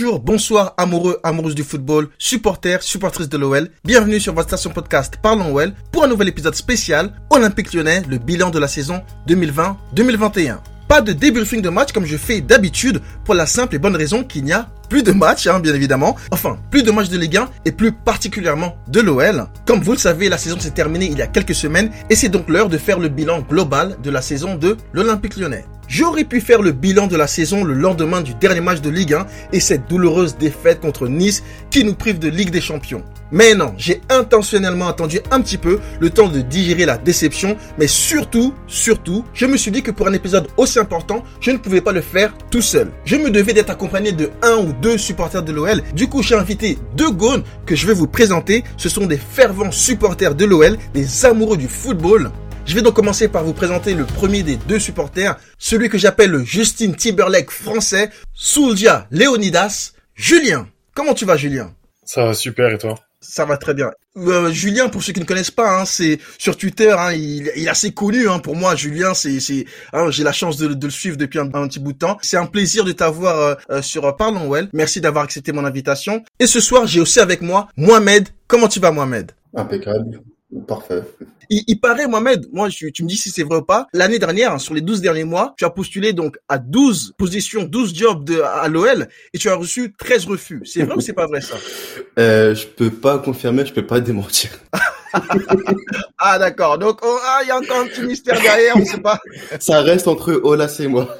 Bonjour, bonsoir, amoureux, amoureuses du football, supporters, supportrices de l'OL. Bienvenue sur votre station podcast Parlons OL pour un nouvel épisode spécial Olympique Lyonnais, le bilan de la saison 2020-2021. Pas de débriefing de match comme je fais d'habitude pour la simple et bonne raison qu'il n'y a plus de matchs, hein, bien évidemment. Enfin, plus de matchs de Ligue 1 et plus particulièrement de l'OL. Comme vous le savez, la saison s'est terminée il y a quelques semaines et c'est donc l'heure de faire le bilan global de la saison de l'Olympique Lyonnais. J'aurais pu faire le bilan de la saison le lendemain du dernier match de Ligue 1 et cette douloureuse défaite contre Nice qui nous prive de Ligue des Champions. Mais non, j'ai intentionnellement attendu un petit peu le temps de digérer la déception, mais surtout, surtout, je me suis dit que pour un épisode aussi important, je ne pouvais pas le faire tout seul. Je me devais d'être accompagné de un ou deux supporters de l'OL. Du coup, j'ai invité deux gones que je vais vous présenter. Ce sont des fervents supporters de l'OL, des amoureux du football. Je vais donc commencer par vous présenter le premier des deux supporters, celui que j'appelle le Justin Timberlake français, Souldia Leonidas, Julien. Comment tu vas Julien? Ça va super et toi? Ça va très bien. Euh, Julien, pour ceux qui ne connaissent pas, hein, c'est sur Twitter, hein, il, il, est assez connu. Hein, pour moi, Julien, c'est, c'est, hein, j'ai la chance de, le suivre depuis un, un, petit bout de temps. C'est un plaisir de t'avoir euh, euh sur Parlons Well. Merci d'avoir accepté mon invitation. Et ce soir, j'ai aussi avec moi Mohamed. Comment tu vas, Mohamed? Impeccable. Parfait. Il, il, paraît, Mohamed, moi, tu me dis si c'est vrai ou pas. L'année dernière, sur les 12 derniers mois, tu as postulé donc à 12 positions, 12 jobs de, à l'OL et tu as reçu 13 refus. C'est vrai ou c'est pas vrai ça? Euh, Je peux pas confirmer, je peux pas démentir. ah d'accord. Donc oh, ah, il y a encore un petit mystère derrière, on sait pas. Ça reste entre Olas et moi.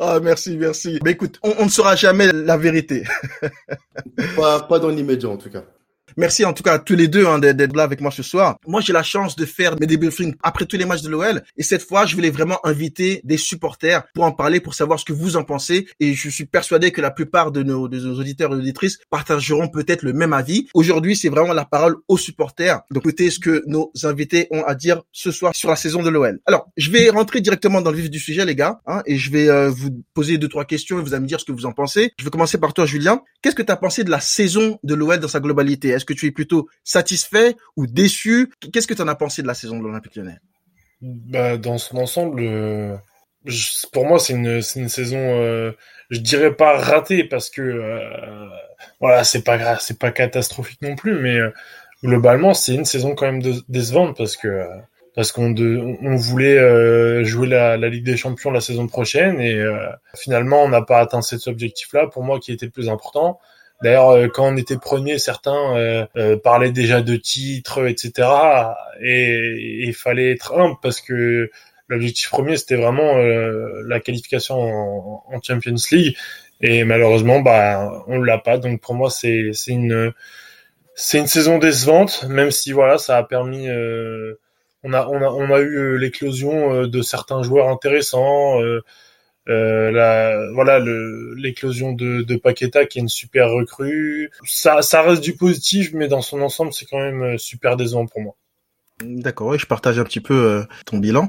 ah merci, merci. Mais écoute, on, on ne saura jamais la vérité. pas, pas dans l'immédiat en tout cas. Merci en tout cas à tous les deux hein, d'être là avec moi ce soir. Moi, j'ai la chance de faire mes débriefings après tous les matchs de l'OL. Et cette fois, je voulais vraiment inviter des supporters pour en parler, pour savoir ce que vous en pensez. Et je suis persuadé que la plupart de nos, auditeurs et auditrices partageront peut-être le même avis. Aujourd'hui, c'est vraiment la parole aux supporters. Donc, écoutez ce que nos invités ont à dire ce soir sur la saison de l'OL. Alors, je vais rentrer directement dans le vif du sujet, les gars. Hein, et je vais euh, vous poser deux, trois questions et vous allez me dire ce que vous en pensez. Je vais commencer par toi, Julien. Qu'est-ce que tu as pensé de la saison de l'OL dans sa globalité? Que tu es plutôt satisfait ou déçu? Qu'est-ce que tu en as pensé de la saison de l'Olympique Lyonnais? Bah, Dans son ensemble, euh, pour moi, c'est une, une saison, euh, je dirais pas ratée parce que euh, voilà, c'est pas pas catastrophique non plus, mais euh, globalement, c'est une saison quand même décevante parce que parce qu'on on voulait jouer la, la, Ligue des Champions la saison prochaine et finalement on n'a pas atteint cet objectif-là pour moi qui était le plus important. D'ailleurs, euh, quand on était premier, certains euh, euh, parlaient déjà de titres, etc. Et il fallait être humble parce que l'objectif premier, c'était vraiment la qualification en, Champions League. Et malheureusement, bah, on l'a pas. Donc pour moi, c'est une c'est une saison décevante, même si voilà, ça a permis. on a on a on a eu l'éclosion de certains joueurs intéressants. Euh, la, voilà l'éclosion de, de Paqueta qui est une super recrue. Ça, ça reste du positif, mais dans son ensemble, c'est quand même euh, super décevant pour moi. D'accord, ouais, je partage un petit peu euh, ton bilan.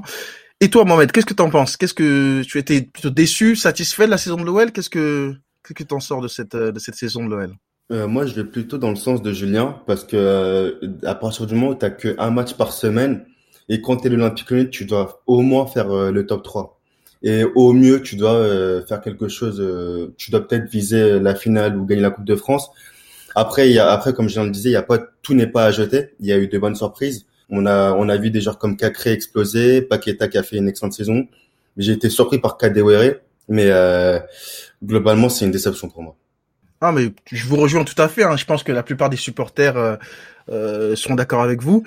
Et toi, Mohamed, qu'est-ce que t'en penses? Qu'est-ce que tu étais plutôt déçu, satisfait de la saison de l'OL Qu'est-ce que qu'est-ce que t'en sors de cette de cette saison de l'OL euh, Moi, je vais plutôt dans le sens de Julien parce que à partir du moment où t'as que un match par semaine et quand t'es l'Olympique Lyonnais, tu dois au moins faire le top 3 et au mieux tu dois euh, faire quelque chose euh, tu dois peut-être viser la finale ou gagner la Coupe de France. Après y a après comme je le disais il y a pas tout n'est pas à jeter. Il y a eu de bonnes surprises. On a on a vu des joueurs comme Cacré exploser Paqueta qui a fait une excellente saison. J'ai été surpris par Kadewere mais euh, globalement c'est une déception pour moi. Ah mais je vous rejoins tout à fait hein. je pense que la plupart des supporters euh, euh sont d'accord avec vous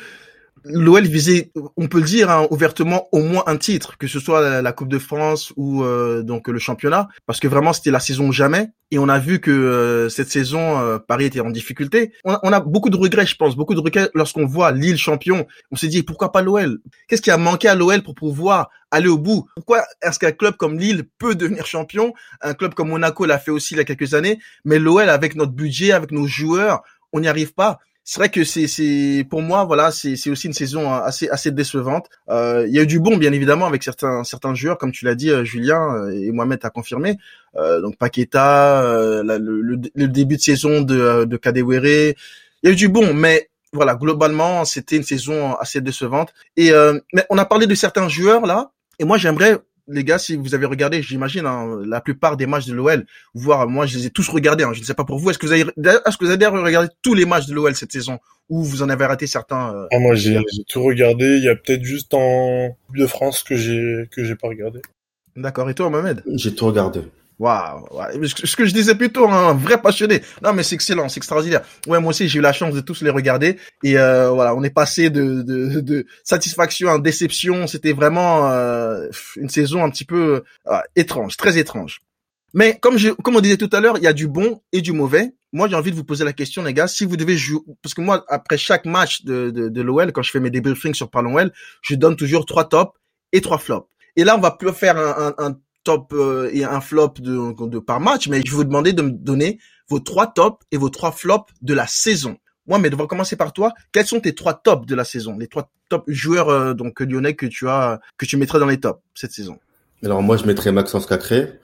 l'OL visait, on peut le dire hein, ouvertement, au moins un titre, que ce soit la, Coupe de France ou euh, donc le championnat, parce que vraiment c'était la saison jamais. Et on a vu que euh, cette saison, euh, Paris était en difficulté. On a, beaucoup de regrets, je pense, beaucoup de regrets lorsqu'on voit Lille champion. On s'est dit pourquoi pas l'OL Qu'est-ce qui a manqué à l'OL pour pouvoir aller au bout? Pourquoi est-ce qu'un club comme Lille peut devenir champion? Un club comme Monaco l'a fait aussi il y a quelques années, mais l'OL avec notre budget, avec nos joueurs, on n'y arrive pas c'est vrai que c'est c'est pour moi voilà c'est c'est aussi une saison assez assez décevante. Euh, il y a eu du bon bien évidemment avec certains certains joueurs comme tu l'as dit euh, Julien euh, et Mohamed a confirmé. Euh, donc Paqueta, euh, le, le, début de saison de de Kadewere, il y a eu du bon mais voilà globalement c'était une saison assez décevante. Et mais on a parlé de certains joueurs là et moi j'aimerais les gars, si vous avez regardé, j'imagine, hein, la plupart des matchs de l'OL, voire moi, je les ai tous regardés. Hein, je ne sais pas pour vous. Est-ce que vous avez, est-ce que vous avez regardé tous les matchs de l'OL cette saison? Ou vous en avez raté certains euh, ah, Moi, j'ai tout regardé. Il y a peut-être juste en Coupe de France que j'ai que j'ai pas regardé. D'accord. Et toi, Mohamed? J'ai tout regardé. Waouh, ce que je disais plutôt, hein, un vrai passionné. Non, mais c'est excellent, c'est extraordinaire. Ouais, moi aussi, j'ai eu la chance de tous les regarder. Et euh, voilà, on est passé de, de, de satisfaction à déception. C'était vraiment euh, une saison un petit peu euh, étrange, très étrange. Mais comme je, comme on disait tout à l'heure, il y a du bon et du mauvais. Moi, j'ai envie de vous poser la question, les gars, si vous devez jouer, parce que moi, après chaque match de, de, de l'OL, quand je fais mes débriefings sur Parlons OL, je donne toujours trois tops et trois flops. Et là, on va plus faire un, un, un top euh, et un flop de, par match, mais je vais vous demander de me donner vos trois tops et vos trois flops de la saison. Moi, mais on commencer par toi. Quels sont tes trois tops de la saison, les trois top joueurs euh, donc lyonnais que tu as, que tu mettrais dans les tops cette saison? Alors moi, je mettrais Maxence Cacré.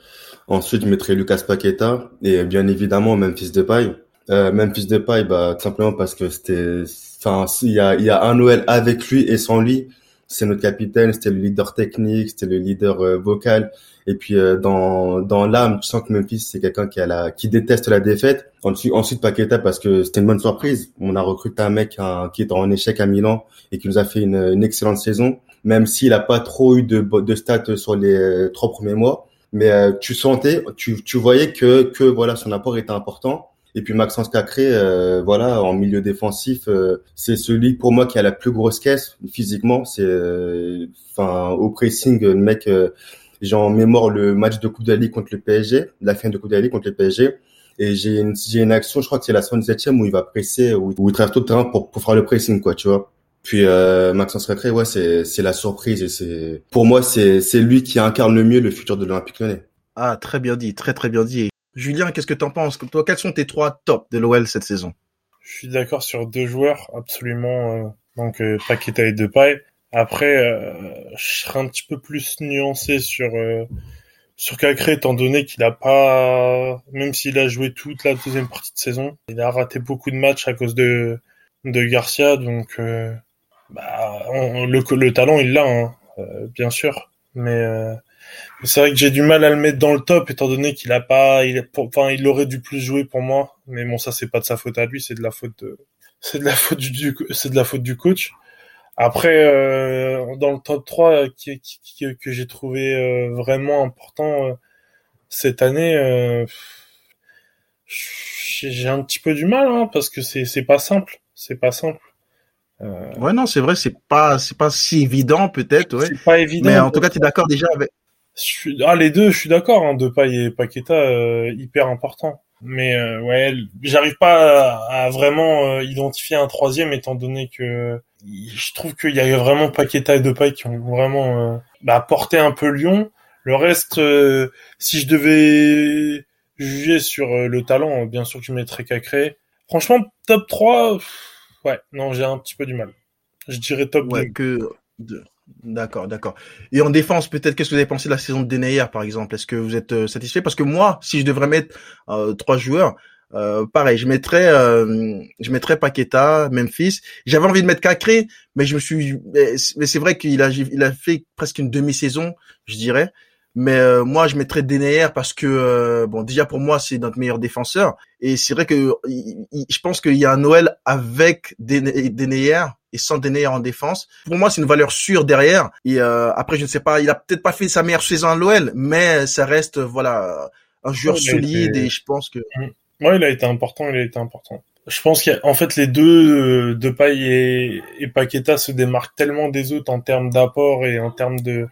Ensuite, je mettrais Lucas Paqueta et bien évidemment Memphis Depay. Euh, Memphis Depay, bah tout simplement parce que c'était, enfin, il y a, il y a un Noël avec lui et sans lui. C'est notre capitaine, c'était le leader technique, c'était le leader euh, vocal. Et puis euh, dans dans l'âme, tu sens que Memphis c'est quelqu'un qui a la qui déteste la défaite. Ensuite, ensuite Paqueta parce que c'était une bonne surprise. On a recruté un mec qui est en échec à Milan et qui nous a fait une, une excellente saison, même s'il a pas trop eu de de stats sur les euh, trois premiers mois. Mais euh, tu sentais, tu tu voyais que que voilà son apport était important. Et puis Maxence Cacré, euh, voilà, en milieu défensif, c'est celui pour moi qui a la plus grosse caisse physiquement. C'est, enfin, au pressing, le mec, j'ai en mémoire le match de Coupe de la Ligue contre le PSG, la fin de Coupe de la Ligue contre le PSG. Et j'ai une, j'ai une action, je crois que c'est la 77e où il va presser, où, où il traverse tout le terrain pour, pour faire le pressing, quoi, tu vois. Puis euh, Maxence Cacré, ouais, c'est c'est la surprise et c'est pour moi c'est c'est lui qui incarne le mieux le futur de l'Olympique Lyonnais. Ah, très bien dit, très très bien dit. Julien, qu'est-ce que t'en penses? Toi, quels sont tes trois tops de l'OL cette saison? Je suis d'accord sur deux joueurs absolument. Euh, donc euh, Paqueta et Depay. Après, euh, je serais un petit peu plus nuancé sur euh, sur Cacré, étant donné qu'il a pas, même s'il a joué toute la deuxième partie de saison, il a raté beaucoup de matchs à cause de de Garcia, donc euh, bah, le le talent il l'a, hein, euh, bien sûr, mais c'est vrai que j'ai du mal à le mettre dans le top étant donné qu'il a pas, il, enfin, il aurait dû plus jouer pour moi. Mais bon, ça c'est pas de sa faute à lui, c'est de la faute de, c'est de la faute du, c'est de la faute du coach. Après, euh, dans le top 3 qui, qui, que j'ai trouvé euh, vraiment important euh, cette année, euh, j'ai un petit peu du mal hein, parce que c'est c'est pas simple, c'est pas simple. Ouais non c'est vrai c'est pas c'est pas si évident peut-être ouais. C'est pas évident. Mais en tout cas tu es d'accord déjà avec. Je suis... Ah les deux je suis d'accord hein, Depay et Paqueta hyper important. Mais euh, ouais, j'arrive pas à, à vraiment identifier un troisième étant donné que je trouve qu'il y a vraiment Paqueta et Depay qui ont vraiment euh, bah, porté un peu Lyon. Le reste, euh, si je devais juger sur euh, le talent, bien sûr que je mettrais Cacré. Franchement, top 3, ouais, non, j'ai un petit peu du mal. Je dirais top ouais, 2. que D'accord, d'accord. Et en défense, peut-être, qu'est-ce que vous avez pensé de la saison de Denayer, par exemple? Est-ce que vous êtes satisfait? Parce que moi, si je devrais mettre trois joueurs, euh, pareil, je mettrais, euh, je mettrais Paqueta, Memphis. J'avais envie de mettre Cacré, mais je me suis, mais c'est vrai qu'il a, il a fait presque une demi-saison, je dirais. Mais euh, moi, je mettrais Denayer parce que bon, déjà pour moi, c'est notre meilleur défenseur. Et c'est vrai que je pense qu'il y a un Noël avec Denayer et sans Denayer en défense. Pour moi, c'est une valeur sûre derrière. Et après, je ne sais pas, il a peut-être pas fait sa meilleure saison à l'OL, mais ça reste voilà un joueur solide et je pense que. Mmh. Ouais, il a été important, il a été important. Je pense qu'en fait les deux, euh, Depay et, et Paqueta se démarquent tellement des autres en termes d'apport et en termes de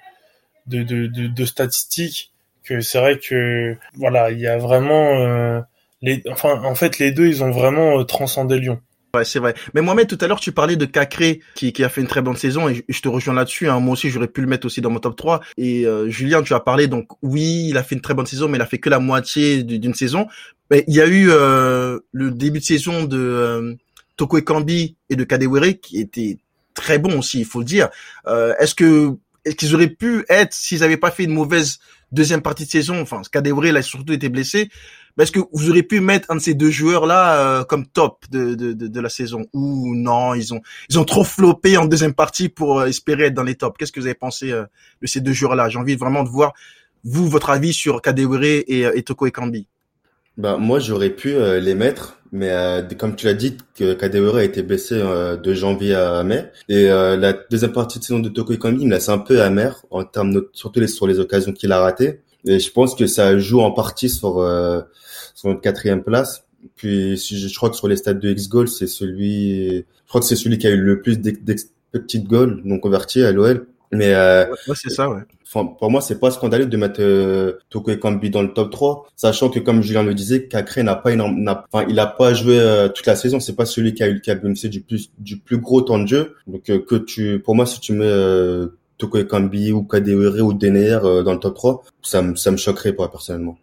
de, de, de, de statistiques que c'est vrai que voilà, il y a vraiment euh, les, enfin en fait les deux ils ont vraiment euh, transcendé Lyon. Ouais, c'est vrai. Mais Mohamed, tout à l'heure, tu parlais de Cacré, qui, qui a fait une très bonne saison, et je te rejoins là-dessus. Hein. Moi aussi, j'aurais pu le mettre aussi dans mon top 3. Et euh, Julien, tu as parlé, donc oui, il a fait une très bonne saison, mais il a fait que la moitié d'une saison. Mais il y a eu euh, le début de saison de euh, Toko Ekambi et de Kadewere, qui était très bon aussi, il faut le dire. Est-ce que qu'ils auraient pu être s'ils n'avaient pas fait une mauvaise deuxième partie de saison. Enfin, il a surtout été blessé. Mais est-ce que vous auriez pu mettre un de ces deux joueurs-là euh, comme top de, de, de, de, la saison? Ou non Ils ont ils ont trop floppé en deuxième partie pour euh, espérer être dans les tops. Qu'est-ce que vous avez pensé euh, de ces deux joueurs-là? J'ai envie vraiment de voir vous votre avis sur Kadewere et, et Toko. Bah moi j'aurais pu les mettre, mais comme tu l'as dit, que Kadewere a été blessé de janvier à mai et la deuxième partie de saison de Toko Ekambi me laisse un peu amer en termes surtout les, sur les occasions qu'il a ratées. Et je pense que ça joue en partie sur sur notre quatrième place. Puis je, crois que sur les stades de X-Goal, c'est celui, je crois que c'est celui qui a eu le plus d'expected goals non convertis à l'OL. Mais euh, ouais, c'est ça, ouais. Pour moi, c'est pas scandaleux de mettre euh, Toko Ekambi dans le top 3, sachant que comme Julien le disait, Cacré n'a pas énorme, enfin, il a pas joué euh, toute la saison. C'est pas celui qui a eu qui a bénéficié du plus du plus gros temps de jeu. Donc euh, que tu, pour moi, si tu mets euh, Toko Ekambi ou Kadewere ou Dener dans le top 3, ça me ça me choquerait pas personnellement.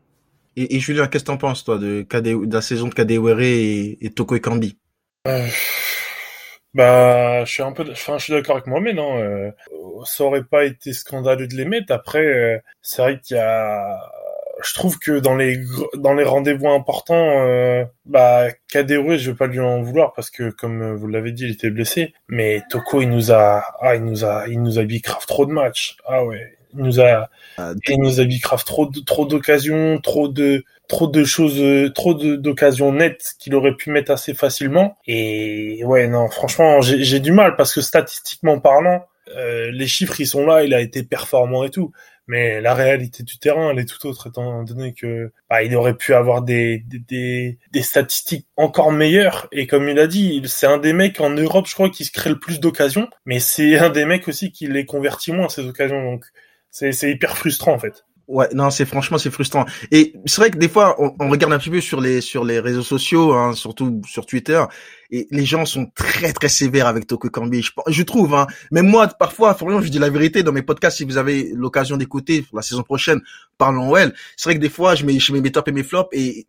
Et, et Julien, qu'est-ce que t'en penses, toi, de, de la saison de Kadewere et, et Toko Ekambi euh, Bah, je suis un peu, enfin, je suis d'accord avec moi, mais non, euh, ça aurait pas été scandaleux de les mettre. Après, euh, c'est vrai qu'il y a, je trouve que dans les dans les rendez-vous importants, euh, bah Kadewere, je vais pas lui en vouloir parce que comme vous l'avez dit, il était blessé. Mais Toko, il nous a, ah, il nous a, il nous a grave trop de matchs. Ah ouais, il nous a, ah, il nous a grave trop de, trop d'occasions, trop de, trop de choses, trop d'occasions nettes qu'il aurait pu mettre assez facilement. Et ouais, non, franchement, j'ai du mal parce que statistiquement parlant, euh, les chiffres ils sont là, il a été performant et tout. Mais la réalité du terrain, elle est tout autre, étant donné que bah, il aurait pu avoir des, des, des, statistiques encore meilleures. Et comme il a dit, c'est un des mecs en Europe, je crois, qui se crée le plus d'occasions. Mais c'est un des mecs aussi qui les convertit moins ces occasions. Donc c'est hyper frustrant en fait. Ouais, non, c'est franchement c'est frustrant. Et c'est vrai que des fois on, regarde un petit peu sur les sur les réseaux sociaux, hein, surtout sur Twitter, et les gens sont très très sévères avec Toko Kambi. Je, je trouve, hein. Même moi, parfois, Florian, je dis la vérité dans mes podcasts. Si vous avez l'occasion d'écouter la saison prochaine, parlons well. C'est vrai que des fois, je mets je mets mes tops et mes flops, et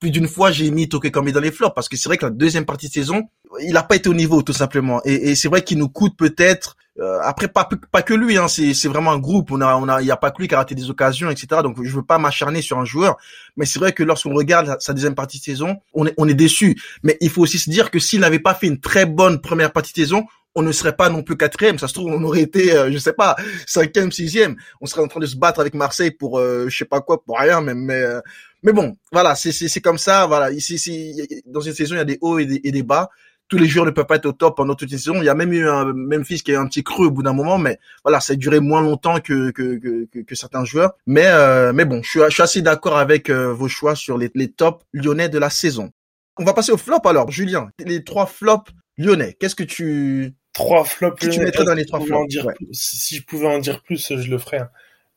plus d'une fois j'ai mis Toko Kambi dans les flops parce que c'est vrai que la deuxième partie de saison, il a pas été au niveau tout simplement. Et, c'est vrai qu'il nous coûte peut-être euh, après pas pas que lui hein, c'est c'est vraiment un groupe. On a on a il y a pas que lui qui a raté des occasions etc donc je veux pas m'acharner sur un joueur. Mais c'est vrai que lorsqu'on regarde sa deuxième partie de saison on est on est déçu. Mais il faut aussi se dire que s'il n'avait pas fait une très bonne première partie de saison on ne serait pas non plus quatrième ça se trouve on aurait été euh, je sais pas cinquième sixième on serait en train de se battre avec Marseille pour euh, je sais pas quoi pour rien même mais euh, mais bon voilà c'est c'est comme ça voilà ici ici dans une saison il y a des hauts et des, et des bas tous les joueurs ne peuvent pas être au top pendant toute une saison. Il y a même eu un Memphis qui a eu un petit creux au bout d'un moment, mais voilà, ça a duré moins longtemps que que, que, que certains joueurs. Mais euh, mais bon, je suis, je suis assez d'accord avec euh, vos choix sur les, les tops lyonnais de la saison. On va passer au flop alors, Julien. Les trois flops lyonnais. Qu'est-ce que tu trois flops tu mettrais dans les trois flops Si je pouvais en dire plus, je le ferais. Hein.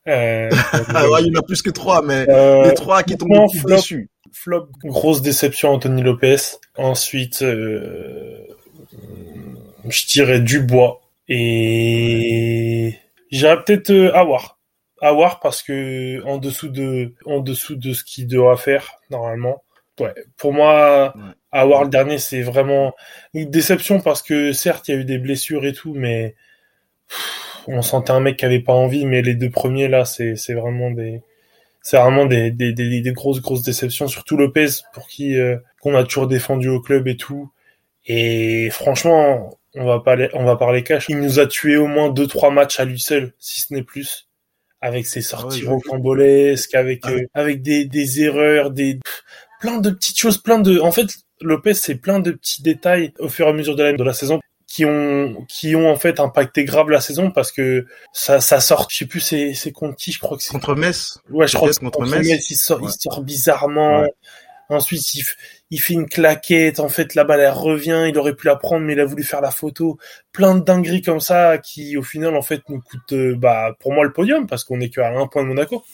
Euh, Alors, il y en a plus que trois, mais euh, les trois qui tombent le plus dessus. Flop, grosse déception Anthony Lopez. Ensuite, euh, je dirais Dubois. Et j'irais peut-être euh, Awar. Awar parce que en dessous de, en dessous de ce qu'il doit faire, normalement. Ouais. Pour moi, ouais. Awar le dernier, c'est vraiment une déception parce que certes, il y a eu des blessures et tout, mais on sentait un mec qui avait pas envie, mais les deux premiers là, c'est c'est vraiment des c'est vraiment des, des, des, des, grosses grosses déceptions, surtout Lopez pour qui euh, qu'on a toujours défendu au club et tout. Et franchement, on va pas on va parler cash. Il nous a tué au moins deux trois matchs à lui seul, si ce n'est plus, avec ses sorties ah ouais, rocambolesques, avec ah euh, avec des, des erreurs, des plein de petites choses, plein de. En fait, Lopez c'est plein de petits détails au fur et à mesure de la, de la saison qui ont qui ont en fait impacté grave la saison parce que ça ça sort je sais plus c'est c'est contre qui je crois que c'est contre Metz ouais je crois que contre, contre Metz. Metz, il sort ouais. il sort bizarrement ouais. ensuite il, il fait une claquette en fait la balle elle revient il aurait pu la prendre mais il a voulu faire la photo plein de dingueries comme ça qui au final en fait nous coûte euh, bah pour moi le podium parce qu'on est qu'à un point de Monaco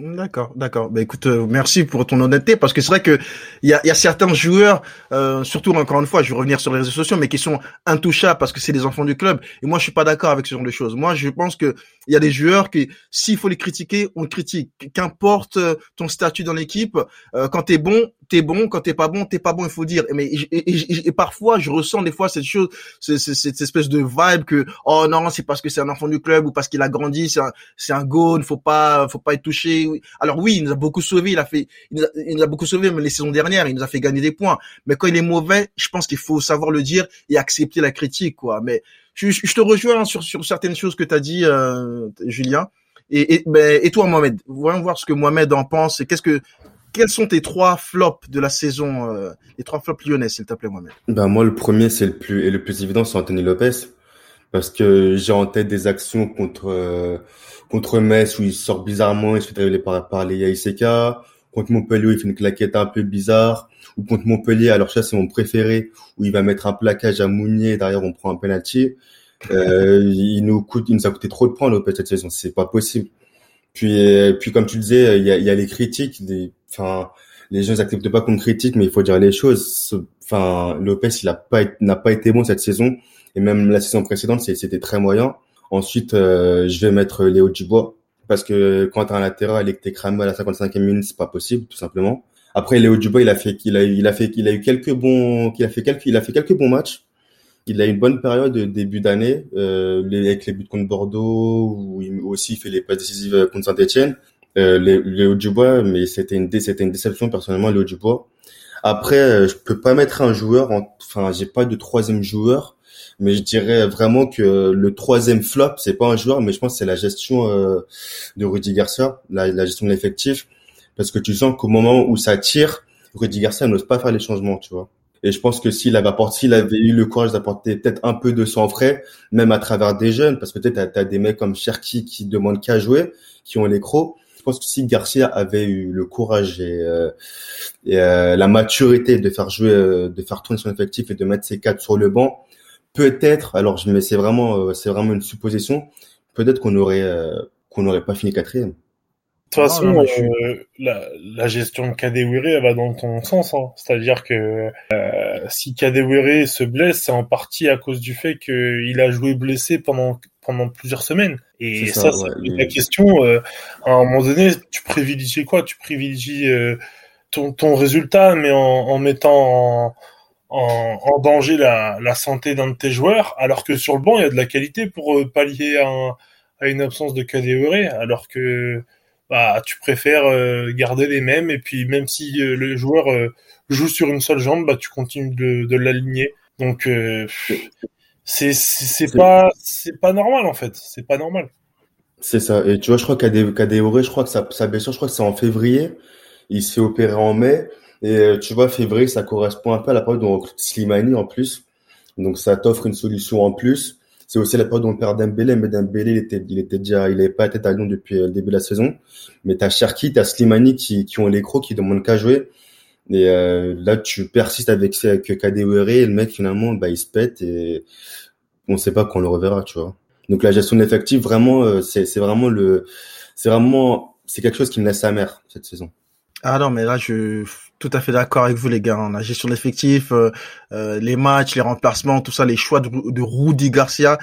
D'accord, d'accord. Bah écoute, euh, merci pour ton honnêteté parce que c'est vrai que il y a, certains joueurs, euh, surtout encore une fois, je vais revenir sur les réseaux sociaux, mais qui sont intouchables parce que c'est des enfants du club. Et moi, je suis pas d'accord avec ce genre de choses. Moi, je pense que il y a des joueurs qui, s'il faut les critiquer, on critique. Qu'importe euh, ton statut dans l'équipe, euh, quand t'es bon, t'es bon, quand t'es pas bon, t'es pas bon, il faut dire. Mais et, parfois, je ressens des fois cette chose, cette, espèce de vibe que oh non, c'est parce que c'est un enfant du club ou parce qu'il a grandi, c'est un, c'est un goal, faut pas, faut pas être touché. Alors oui, il nous a beaucoup sauvé, il a fait, il nous a, beaucoup sauvé, mais les saisons dernières, il nous a fait gagner des points. Mais quand il est mauvais, je pense qu'il faut savoir le dire et accepter la critique, quoi. Mais je, te rejoins sur sur certaines choses que t'as dit, euh, Julien. Et, et, ben, et toi, Mohamed, voyons voir ce que Mohamed en pense. Et qu'est-ce que quels sont tes trois flops de la saison, euh, les trois flops lyonnais, s'il te plaît, Mohamed? Ben moi, le premier, c'est le plus et le plus évident, c'est Anthony Lopez, parce que j'ai en tête des actions contre euh, contre Metz où il sort bizarrement, il se fait dribbler par par les Yaiseka. Contre Montpellier, il fait une claquette un peu bizarre. Ou contre Montpellier, alors ça c'est mon préféré, où il va mettre un plaquage à Mounier, derrière on prend un penalty. Euh, il nous coûte, il nous a coûté trop de points Lopez cette saison, c'est pas possible. Puis, euh, puis comme tu disais, il y a, il y a les critiques, des, enfin, les gens n'acceptent pas qu'on critique, mais il faut dire les choses. Enfin, Lopez, il a pas, n'a pas été bon cette saison, et même la saison précédente, c'était très moyen. Ensuite, euh, je vais mettre Léo Dubois parce que quand t'as un latéral et que t'es cramé à la 55e minute, c'est pas possible, tout simplement. Après, Léo Dubois, il a fait, qu'il a, il a fait, qu'il a eu quelques bons, qu'il a fait quelques, il a fait quelques bons matchs il a une bonne période de début d'année euh, avec les buts contre Bordeaux où il aussi fait les passes décisives contre Saint-Etienne. Euh, Léo Dubois, mais c'était une c'était une déception personnellement Léo Dubois. Après, euh, je peux pas mettre un joueur, enfin j'ai pas de troisième joueur, mais je dirais vraiment que le troisième flop c'est pas un joueur, mais je pense que c'est la gestion euh, de Rudy Garcia, la, la gestion de l'effectif, parce que tu sens qu'au moment où ça tire, Rudy Garcia n'ose pas faire les changements, tu vois. Et je pense que s'il avait avait eu le courage d'apporter peut-être un peu de sang frais, même à travers des jeunes, parce que peut-être t'as as des mecs comme Cherki qui demandent qu'à jouer, qui ont les crocs. Je pense que si Garcia avait eu le courage et, euh, et euh, la maturité de faire jouer, euh, de faire tourner son effectif et de mettre ses quatre sur le banc, peut-être. Alors, je mais c'est vraiment, c'est vraiment une supposition. Peut-être qu'on aurait, qu'on n'aurait pas fini quatrième. De toute façon, euh, la, la, gestion de Kadewere, elle va dans ton sens. Hein. C'est-à-dire que euh, si Kadewere se blesse, c'est en partie à cause du fait qu'il a joué blessé pendant pendant plusieurs semaines. Et ça, ça c'est la question. Euh, à un moment donné, tu privilégies quoi? Tu privilégies euh, ton, ton résultat, mais en, en mettant en, en, danger la, la santé d'un de tes joueurs, alors que sur le banc, il y a de la qualité pour pallier à, à une absence de Kadewere, alors que bah tu préfères euh, garder les mêmes et puis même si euh, le joueur euh, joue sur une seule jambe, bah tu continues de, de l'aligner. Donc c'est c'est pas c'est pas normal en fait, c'est pas normal. C'est ça. Et tu vois, je crois qu'à des je crois que sa, sa blessure, je crois que c'est en février. Il s'est opéré en mai. Et tu vois, février, ça correspond un peu à la période où on Slimani en plus. Donc ça t'offre une solution en plus. C'est aussi la période où on perd Dembélé, mais Dembélé, il était, il était déjà, il n'avait pas été à Lyon depuis euh, le début de la saison. Mais t'as Cherki, t'as Slimani qui, qui ont les crocs, qui demandent qu'à jouer. Et euh, là, tu persistes avec, avec Kadewere et le mec, finalement, bah, il se pète et on sait pas quand on le reverra, tu vois. Donc la gestion d'effectifs, vraiment, euh, c'est, vraiment le, c'est vraiment, c'est quelque chose qui me laisse amer cette saison. Ah non, mais là, je tout à fait d'accord avec vous, les gars. Hein. La gestion de euh, euh, les matchs, les remplacements, tout ça, les choix de, de Rudy Garcia.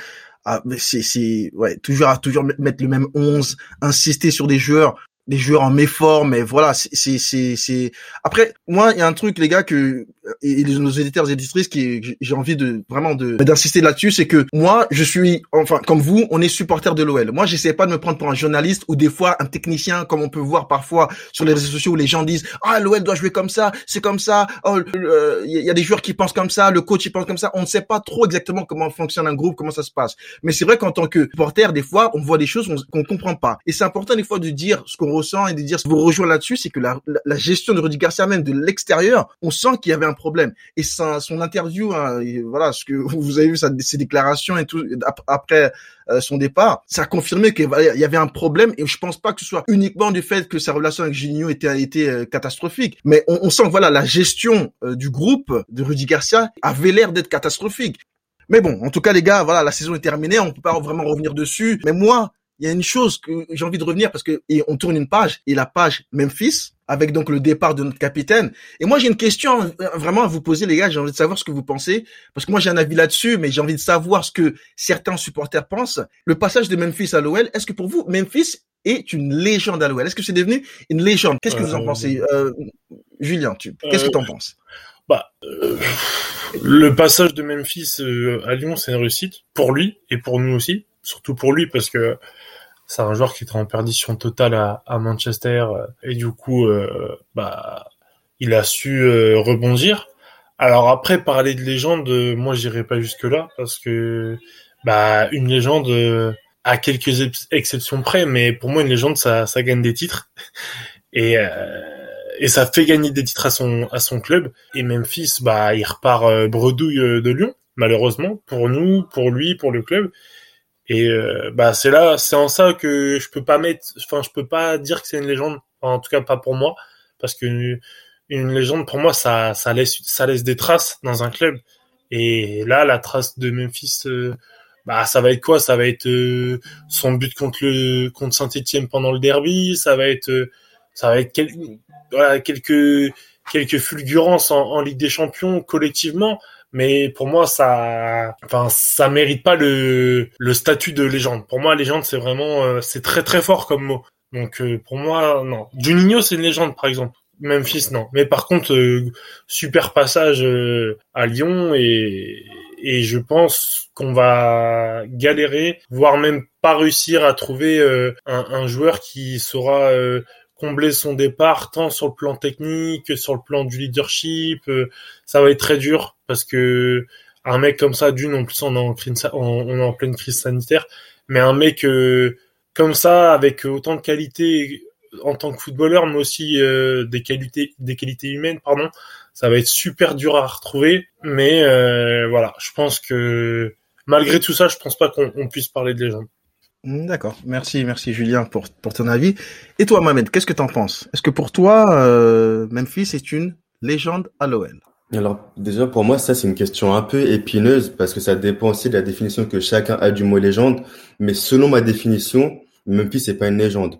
Ah, c'est, c'est, ouais, toujours à toujours mettre le même 11, insister sur des joueurs des joueurs en méforme, mais voilà, c'est c'est c'est après moi il y a un truc les gars que et, nos éditeurs et éditrices qui j'ai envie de vraiment de d'insister là-dessus, c'est que moi je suis enfin comme vous, on est supporter de l'OL. Moi j'essaie pas de me prendre pour un journaliste ou des fois un technicien comme on peut voir parfois sur les réseaux sociaux où les gens disent ah l'OL doit jouer comme ça, c'est comme ça, oh il y a des joueurs qui pensent comme ça, le coach il pense comme ça. On ne sait pas trop exactement comment fonctionne un groupe, comment ça se passe. Mais c'est vrai qu'en tant que supporter des fois on voit des choses qu'on comprend pas et c'est important des fois de dire ce qu'on ressent et de dire, vous rejoint là-dessus, c'est que la, la, gestion de Rudy Garcia même de l'extérieur, on sent qu'il y avait un problème. Et son, interview, hein, voilà, ce que vous avez vu ses déclarations et tout après euh, son départ, ça a confirmé qu'il y avait un problème. Et je pense pas que ce soit uniquement du fait que sa relation avec Gigno était été euh, catastrophique, mais on, on, sent voilà la gestion euh, du groupe de Rudy Garcia avait l'air d'être catastrophique. Mais bon, en tout cas les gars, voilà, la saison est terminée, on peut pas vraiment revenir dessus. Mais moi, il y a une chose que j'ai envie de revenir parce que et on tourne une page et la page Memphis avec donc le départ de notre capitaine. Et moi j'ai une question euh, vraiment à vous poser les gars, j'ai envie de savoir ce que vous pensez parce que moi j'ai un avis là-dessus mais j'ai envie de savoir ce que certains supporters pensent. Le passage de Memphis à l'OL, est-ce que pour vous Memphis est une légende à l'OL Est-ce que c'est devenu une légende? Qu'est-ce que vous en euh, pensez? Euh, Julien, tu, qu'est-ce que tu en penses? bah, le passage de Memphis à Lyon, c'est une réussite pour lui et pour nous aussi, surtout pour lui parce que c'est un joueur qui était en perdition totale à, à Manchester et du coup, bah, il a su rebondir. Alors après, parler de légende, moi j'irai pas jusque là parce que bah une légende euh, à quelques exceptions près, mais pour moi une légende ça, ça gagne des titres. Et euh, et ça fait gagner des titres à son à son club. Et Memphis bah il repart euh, bredouille de Lyon malheureusement pour nous, pour lui, pour le club et bah c'est là c'est en ça que je peux pas mettre enfin je peux pas dire que c'est une légende. En tout cas pas pour moi. Parce que une légende pour moi ça ça laisse ça laisse des traces dans un club. Et là la trace de Memphis bah ça va être quoi? Ça va être euh, son but contre le contre Saint-Étienne pendant le derby, ça va être euh, ça va être quelques quelques fulgurances en, Ligue des Champions collectivement, mais pour moi ça enfin ça mérite pas le le statut de légende. Pour moi légende c'est vraiment euh, c'est très très fort comme mot. Donc pour moi non. Juninho c'est une légende par exemple. Memphis non. Mais par contre super passage à Lyon et et je pense qu'on va galérer, voire même pas réussir à trouver euh, un, joueur qui saura euh, combler son départ tant sur le plan technique que sur le plan du leadership. Euh, ça va être très dur parce que un mec comme ça, d'une en plus on est en, on est en pleine crise sanitaire, mais un mec comme ça avec autant de qualités en tant que footballeur, mais aussi des qualités, des qualités humaines, pardon, ça va être super dur à retrouver, mais euh, voilà, je pense que malgré tout ça, je pense pas qu'on puisse parler de légende. Hmm, d'accord, merci, merci Julien pour, ton avis. Et toi, Mohamed, qu'est-ce que tu en penses? Est-ce que pour toi, euh, Memphis est une légende à l'OL alors déjà pour moi ça c'est une question un peu épineuse parce que ça dépend aussi de la définition que chacun a du mot légende. Mais selon ma définition Memphis c'est pas une légende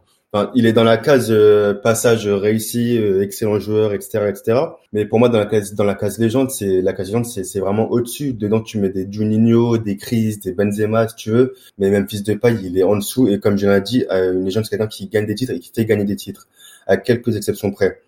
il est dans la case euh, passage réussi, euh, excellent joueur, etc., etc. Mais pour moi, dans la case, dans la case légende, c'est la case légende, c'est vraiment au-dessus. Dedans, tu mets des Juninho, des Chris, des Benzema, si tu veux. Mais même fils de paille, il est en dessous. Et comme je l'ai dit, euh, une légende, c'est quelqu'un qui gagne des titres et qui fait gagner des titres, à quelques exceptions près.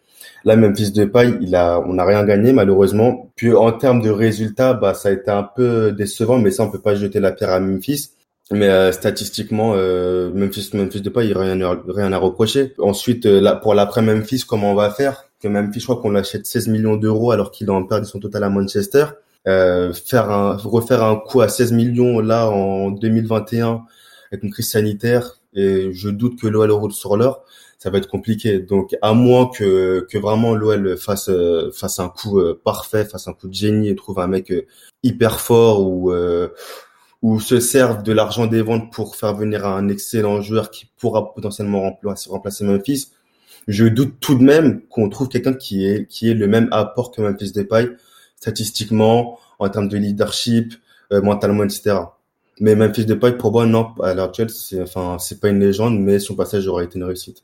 Là, même fils de paille, il a, on n'a rien gagné malheureusement. Puis en termes de résultats, bah ça a été un peu décevant, mais ça on peut pas jeter la pierre à Memphis. Mais euh, statistiquement, euh, Memphis, Memphis de pas, il n'y a rien, rien à reprocher. Ensuite, euh, là, pour l'après Memphis, comment on va faire? Que Memphis, je crois qu'on l'achète 16 millions d'euros alors qu'il en perdu son total à Manchester. Euh, faire un, refaire un coup à 16 millions là en 2021 avec une crise sanitaire et je doute que l'OL roule sur l'heure, ça va être compliqué. Donc à moins que que vraiment l'OL fasse euh, fasse un coup parfait, fasse un coup de génie et trouve un mec hyper fort ou ou se servent de l'argent des ventes pour faire venir un excellent joueur qui pourra potentiellement remplacer, remplacer Memphis, je doute tout de même qu'on trouve quelqu'un qui est qui est le même apport que Memphis Depay statistiquement, en termes de leadership, euh, mentalement, etc. Mais Memphis Depay, pour moi, non, à l'heure actuelle, c'est enfin c'est pas une légende, mais son passage aurait été une réussite.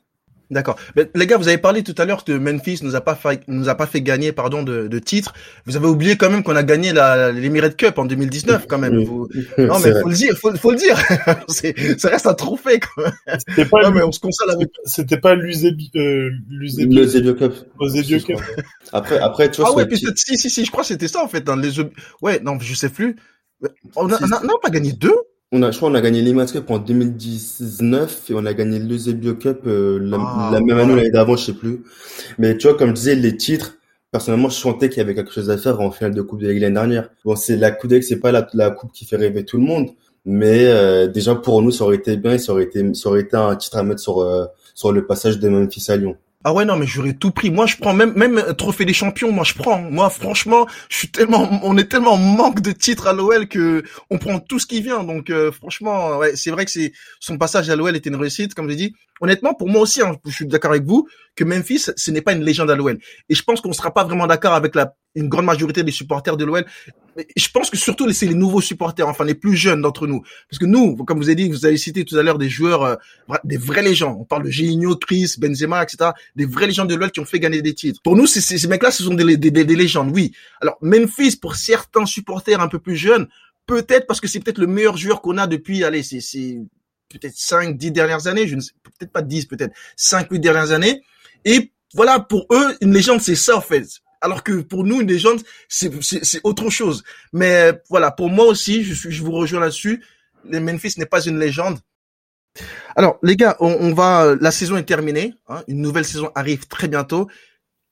D'accord. les gars, vous avez parlé tout à l'heure que Memphis nous a pas fait, nous a pas fait gagner, pardon, de, de titres. Vous avez oublié quand même qu'on a gagné la l'Emirates Cup en 2019 quand même. Vous... Non mais faut le dire, faut, faut le dire. ça reste un trophée quand même. C'était pas, non, mais on se console avec. C'était pas l'Eusebio euh, Cup. L'Eusebio Cup. Après, après, tu vois. Ah ouais, puis si, si, si, je crois que c'était ça en fait dans les. Ouais, non, je sais plus. On a, on a, pas gagné deux on a, je crois, on a gagné l'Imas Cup en 2019 et on a gagné l'Eusebio Cup euh, la, ah, même année l'année d'avant, je sais plus. Mais tu vois, comme je disais, les titres, personnellement, je sentais qu'il y avait quelque chose à faire en finale de Coupe de Ligue l'année dernière. Bon, c'est la Coupe de Ligue, c'est pas la, la, coupe qui fait rêver tout le monde, mais euh, déjà pour nous, ça aurait été bien, ça aurait été, ça aurait été un titre à mettre sur euh, sur le passage de Memphis à Lyon. Ah ouais non mais j'aurais tout pris. Moi je prends même même trophée des champions. Moi je prends. Moi franchement je suis tellement on est tellement en manque de titres à l'OL que on prend tout ce qui vient. Donc euh, franchement ouais c'est vrai que c'est son passage à l'OL était une réussite comme j'ai dit. Honnêtement pour moi aussi hein, je suis d'accord avec vous que Memphis ce n'est pas une légende à l'OL et je pense qu'on sera pas vraiment d'accord avec la une grande majorité des supporters de l'OL. Je pense que surtout c'est les nouveaux supporters, enfin les plus jeunes d'entre nous, parce que nous, comme vous avez dit, vous avez cité tout à l'heure des joueurs, euh, des vrais légendes. On parle de Gigno, Chris, Benzema, etc. Des vrais légendes de l'OL qui ont fait gagner des titres. Pour nous, ces, ces mecs-là, ce sont des, des, des, légendes, oui. Alors Memphis, pour certains supporters un peu plus jeunes, peut-être parce que c'est peut-être le meilleur joueur qu'on a depuis, allez, c'est peut-être 5, 10 dernières années, je ne sais, peut-être pas 10, peut-être 5, 8 dernières années. Et voilà, pour eux, une légende, c'est ça, en fait. Alors que pour nous, une légende, c'est autre chose. Mais voilà, pour moi aussi, je, je vous rejoins là-dessus. Les Memphis n'est pas une légende. Alors, les gars, on, va. La saison est terminée. Hein, une nouvelle saison arrive très bientôt.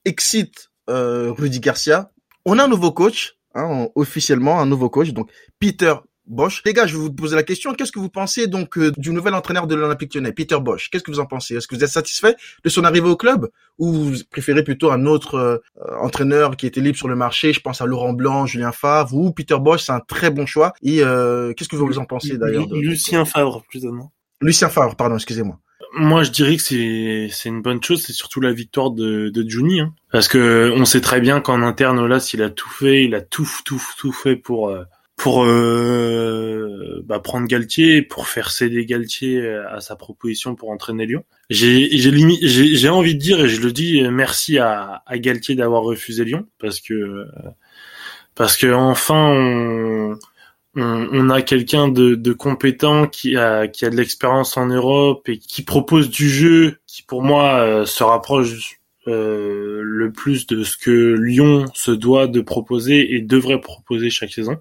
Excite euh, Rudy Garcia. On a un nouveau coach, hein, officiellement un nouveau coach. Donc, Peter Bosch. Les gars, je vais vous poser la question. Qu'est-ce que vous pensez donc euh, du nouvel entraîneur de l'Olympique Lyonnais, Peter Bosch? Qu'est-ce que vous en pensez? Est-ce que vous êtes satisfait de son arrivée au club? Ou vous préférez plutôt un autre euh, entraîneur qui était libre sur le marché? Je pense à Laurent Blanc, Julien Favre ou Peter Bosch. C'est un très bon choix. Et euh, qu'est-ce que vous en pensez d'ailleurs Lucien Favre, plutôt non Lucien Favre, pardon, excusez-moi. Moi, je dirais que c'est c'est une bonne chose. C'est surtout la victoire de de Juni, hein. parce que on sait très bien qu'en interne là, s'il a tout fait, il a tout tout tout fait pour pour euh, bah, prendre Galtier, pour faire céder Galtier à sa proposition pour entraîner Lyon. J'ai envie de dire et je le dis merci à, à Galtier d'avoir refusé Lyon parce que parce que enfin on on, a quelqu'un de, de, compétent qui a qui a de l'expérience en Europe et qui propose du jeu qui pour moi euh, se rapproche euh, le plus de ce que Lyon se doit de proposer et devrait proposer chaque saison.